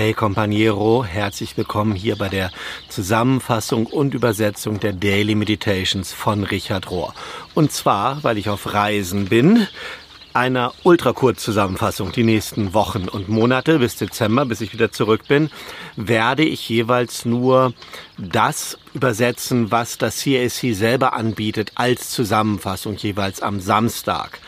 Hey Companiero, herzlich willkommen hier bei der Zusammenfassung und Übersetzung der Daily Meditations von Richard Rohr. Und zwar, weil ich auf Reisen bin, einer Ultrakurz-Zusammenfassung die nächsten Wochen und Monate bis Dezember, bis ich wieder zurück bin, werde ich jeweils nur das übersetzen, was das CAC selber anbietet als Zusammenfassung jeweils am Samstag.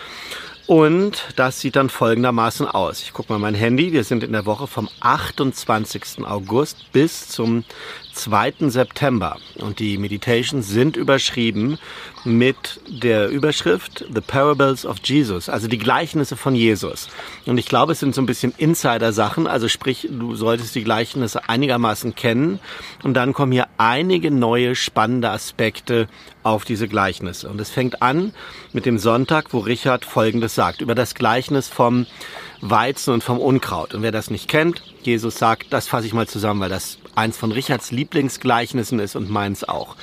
Und das sieht dann folgendermaßen aus. Ich gucke mal mein Handy. Wir sind in der Woche vom 28. August bis zum 2. September. Und die Meditations sind überschrieben mit der Überschrift The Parables of Jesus, also die Gleichnisse von Jesus. Und ich glaube, es sind so ein bisschen Insider-Sachen, also sprich, du solltest die Gleichnisse einigermaßen kennen. Und dann kommen hier einige neue spannende Aspekte auf diese Gleichnisse. Und es fängt an mit dem Sonntag, wo Richard Folgendes sagt, über das Gleichnis vom Weizen und vom Unkraut. Und wer das nicht kennt, Jesus sagt, das fasse ich mal zusammen, weil das eins von Richards Lieblingsgleichnissen ist und meins auch.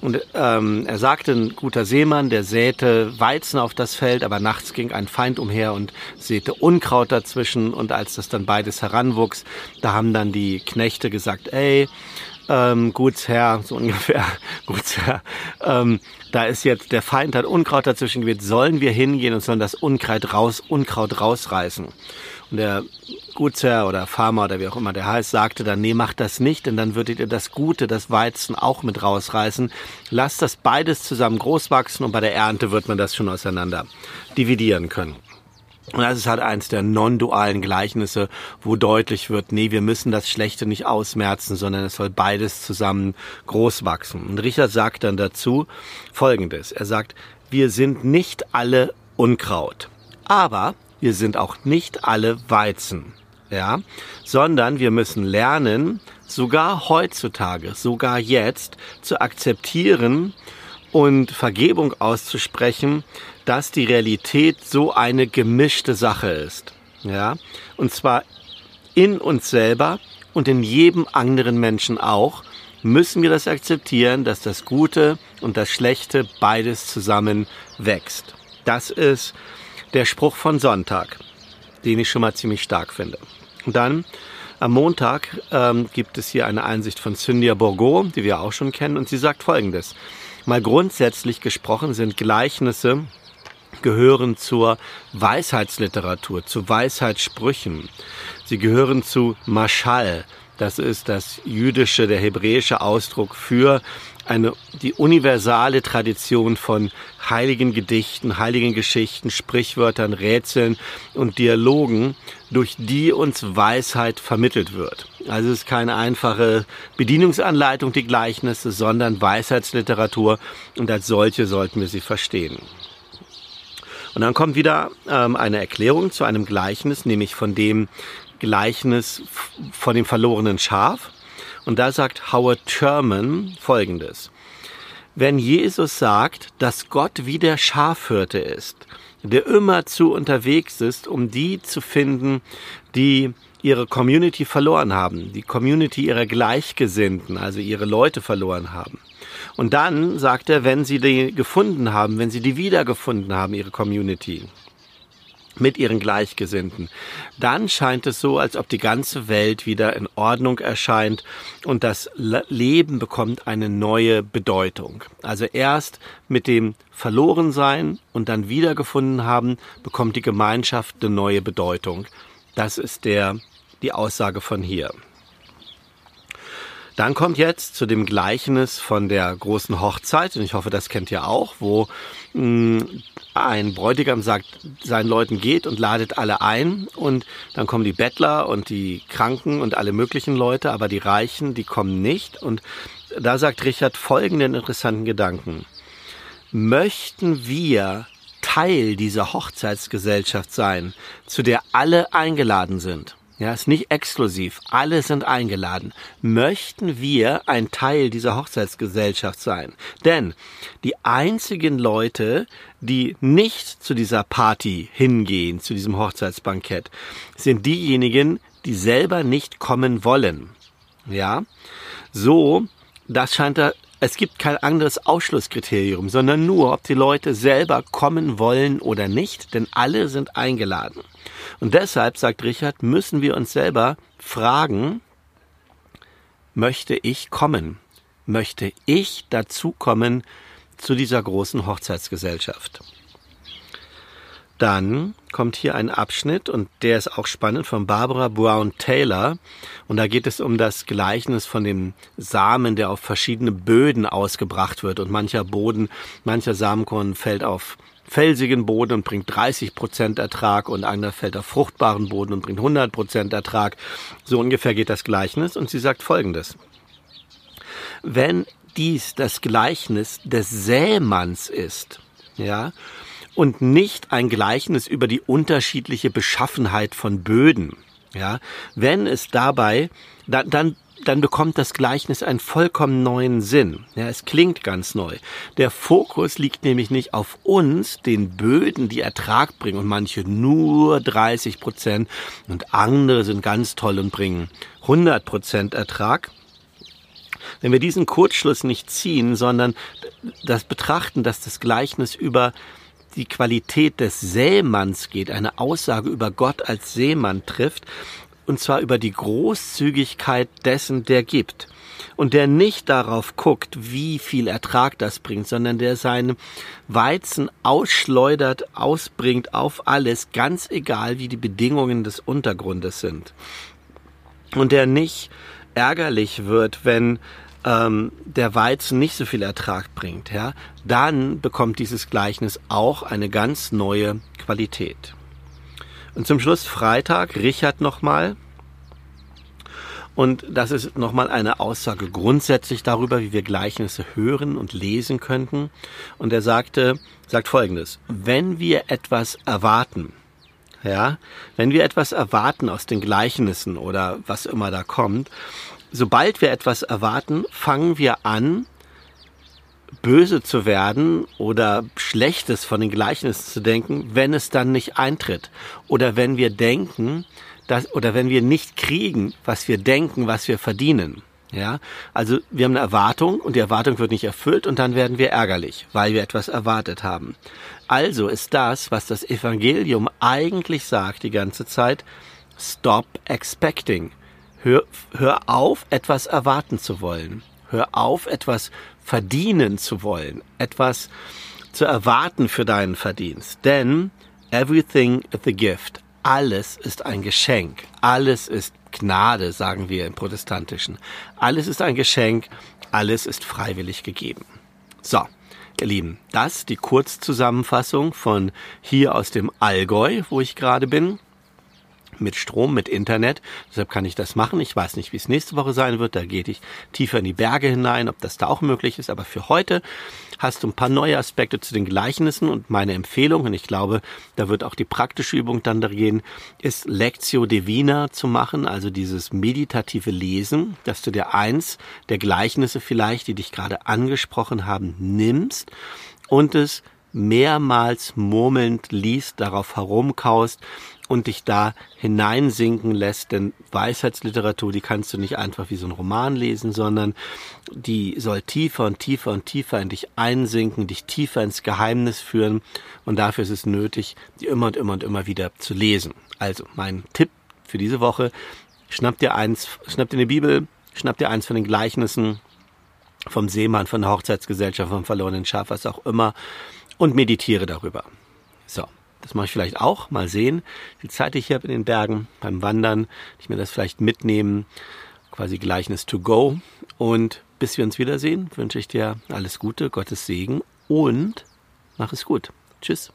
Und ähm, er sagte, ein guter Seemann, der säte Weizen auf das Feld, aber nachts ging ein Feind umher und säte Unkraut dazwischen. Und als das dann beides heranwuchs, da haben dann die Knechte gesagt, ey, ähm, Gutsherr, so ungefähr, Gutsherr, ähm, da ist jetzt, der Feind hat Unkraut dazwischen gewählt, sollen wir hingehen und sollen das Unkraut raus, Unkraut rausreißen? Und der Gutsherr oder Farmer oder wie auch immer der heißt, sagte dann, nee, macht das nicht, denn dann würdet ihr das Gute, das Weizen auch mit rausreißen. Lasst das beides zusammen groß wachsen und bei der Ernte wird man das schon auseinander dividieren können. Und das ist halt eins der non-dualen Gleichnisse, wo deutlich wird, nee, wir müssen das Schlechte nicht ausmerzen, sondern es soll beides zusammen groß wachsen. Und Richard sagt dann dazu Folgendes. Er sagt, wir sind nicht alle Unkraut, aber wir sind auch nicht alle Weizen. Ja, sondern wir müssen lernen, sogar heutzutage, sogar jetzt, zu akzeptieren und Vergebung auszusprechen, dass die Realität so eine gemischte Sache ist. Ja, und zwar in uns selber und in jedem anderen Menschen auch müssen wir das akzeptieren, dass das Gute und das Schlechte beides zusammen wächst. Das ist der Spruch von Sonntag, den ich schon mal ziemlich stark finde. Und dann am Montag ähm, gibt es hier eine Einsicht von Cynthia Bourgot, die wir auch schon kennen, und sie sagt Folgendes. Mal grundsätzlich gesprochen sind Gleichnisse gehören zur Weisheitsliteratur, zu Weisheitssprüchen. Sie gehören zu Mashal. Das ist das jüdische, der hebräische Ausdruck für eine, die universale Tradition von heiligen Gedichten, heiligen Geschichten, Sprichwörtern, Rätseln und Dialogen, durch die uns Weisheit vermittelt wird. Also es ist keine einfache Bedienungsanleitung, die Gleichnisse, sondern Weisheitsliteratur und als solche sollten wir sie verstehen. Und dann kommt wieder ähm, eine Erklärung zu einem Gleichnis, nämlich von dem Gleichnis von dem verlorenen Schaf. Und da sagt Howard Sherman Folgendes. Wenn Jesus sagt, dass Gott wie der Schafhirte ist, der immer zu unterwegs ist, um die zu finden, die ihre Community verloren haben, die Community ihrer Gleichgesinnten, also ihre Leute verloren haben. Und dann sagt er, wenn sie die gefunden haben, wenn sie die wiedergefunden haben, ihre Community, mit ihren Gleichgesinnten, dann scheint es so, als ob die ganze Welt wieder in Ordnung erscheint und das Leben bekommt eine neue Bedeutung. Also erst mit dem Verlorensein und dann wiedergefunden haben, bekommt die Gemeinschaft eine neue Bedeutung. Das ist der, die Aussage von hier. Dann kommt jetzt zu dem Gleichnis von der großen Hochzeit, und ich hoffe, das kennt ihr auch, wo mh, mm, ein Bräutigam sagt seinen Leuten geht und ladet alle ein und dann kommen die Bettler und die Kranken und alle möglichen Leute, aber die Reichen, die kommen nicht. Und da sagt Richard folgenden interessanten Gedanken. Möchten wir Teil dieser Hochzeitsgesellschaft sein, zu der alle eingeladen sind? Ja, ist nicht exklusiv. Alle sind eingeladen. Möchten wir ein Teil dieser Hochzeitsgesellschaft sein? Denn die einzigen Leute, die nicht zu dieser Party hingehen, zu diesem Hochzeitsbankett, sind diejenigen, die selber nicht kommen wollen. Ja, so, das scheint da es gibt kein anderes Ausschlusskriterium, sondern nur, ob die Leute selber kommen wollen oder nicht, denn alle sind eingeladen. Und deshalb, sagt Richard, müssen wir uns selber fragen, möchte ich kommen? Möchte ich dazukommen zu dieser großen Hochzeitsgesellschaft? Dann kommt hier ein Abschnitt und der ist auch spannend von Barbara Brown Taylor und da geht es um das Gleichnis von dem Samen, der auf verschiedene Böden ausgebracht wird und mancher Boden, mancher Samenkorn fällt auf felsigen Boden und bringt 30 Prozent Ertrag und einer fällt auf fruchtbaren Boden und bringt 100 Prozent Ertrag. So ungefähr geht das Gleichnis und sie sagt Folgendes. Wenn dies das Gleichnis des Sämanns ist, ja, und nicht ein Gleichnis über die unterschiedliche Beschaffenheit von Böden. Ja, wenn es dabei, dann, dann dann bekommt das Gleichnis einen vollkommen neuen Sinn. Ja, es klingt ganz neu. Der Fokus liegt nämlich nicht auf uns, den Böden, die Ertrag bringen und manche nur 30 Prozent und andere sind ganz toll und bringen 100 Prozent Ertrag. Wenn wir diesen Kurzschluss nicht ziehen, sondern das betrachten, dass das Gleichnis über die Qualität des Sämanns geht, eine Aussage über Gott als Seemann trifft, und zwar über die Großzügigkeit dessen, der gibt. Und der nicht darauf guckt, wie viel Ertrag das bringt, sondern der seinen Weizen ausschleudert, ausbringt auf alles, ganz egal wie die Bedingungen des Untergrundes sind. Und der nicht ärgerlich wird, wenn ähm, der Weizen nicht so viel Ertrag bringt, ja, dann bekommt dieses Gleichnis auch eine ganz neue Qualität. Und zum Schluss Freitag, Richard nochmal. Und das ist nochmal eine Aussage grundsätzlich darüber, wie wir Gleichnisse hören und lesen könnten. Und er sagte, sagt Folgendes. Wenn wir etwas erwarten, ja, wenn wir etwas erwarten aus den Gleichnissen oder was immer da kommt, sobald wir etwas erwarten, fangen wir an, böse zu werden oder Schlechtes von den Gleichnissen zu denken, wenn es dann nicht eintritt. Oder wenn wir denken, dass, oder wenn wir nicht kriegen, was wir denken, was wir verdienen. Ja, also wir haben eine Erwartung und die Erwartung wird nicht erfüllt und dann werden wir ärgerlich, weil wir etwas erwartet haben. Also ist das, was das Evangelium eigentlich sagt die ganze Zeit, stop expecting. Hör, hör auf, etwas erwarten zu wollen. Hör auf, etwas verdienen zu wollen, etwas zu erwarten für deinen Verdienst. Denn everything is a gift. Alles ist ein Geschenk. Alles ist Gnade, sagen wir im Protestantischen. Alles ist ein Geschenk. Alles ist freiwillig gegeben. So, ihr Lieben, das die Kurzzusammenfassung von hier aus dem Allgäu, wo ich gerade bin mit Strom, mit Internet. Deshalb kann ich das machen. Ich weiß nicht, wie es nächste Woche sein wird. Da gehe ich tiefer in die Berge hinein, ob das da auch möglich ist. Aber für heute hast du ein paar neue Aspekte zu den Gleichnissen und meine Empfehlung, und ich glaube, da wird auch die praktische Übung dann da gehen, ist Lectio Divina zu machen, also dieses meditative Lesen, dass du dir eins der Gleichnisse vielleicht, die dich gerade angesprochen haben, nimmst und es mehrmals murmelnd liest, darauf herumkaust und dich da hineinsinken lässt. Denn Weisheitsliteratur, die kannst du nicht einfach wie so ein Roman lesen, sondern die soll tiefer und tiefer und tiefer in dich einsinken, dich tiefer ins Geheimnis führen. Und dafür ist es nötig, die immer und immer und immer wieder zu lesen. Also mein Tipp für diese Woche, schnapp dir eins, schnapp dir eine Bibel, schnapp dir eins von den Gleichnissen vom Seemann, von der Hochzeitsgesellschaft, vom verlorenen Schaf, was auch immer, und meditiere darüber. So. Das mache ich vielleicht auch. Mal sehen, wie Zeit ich habe in den Bergen beim Wandern. Ich mir das vielleicht mitnehmen. Quasi Gleichnis to go. Und bis wir uns wiedersehen, wünsche ich dir alles Gute, Gottes Segen und mach es gut. Tschüss.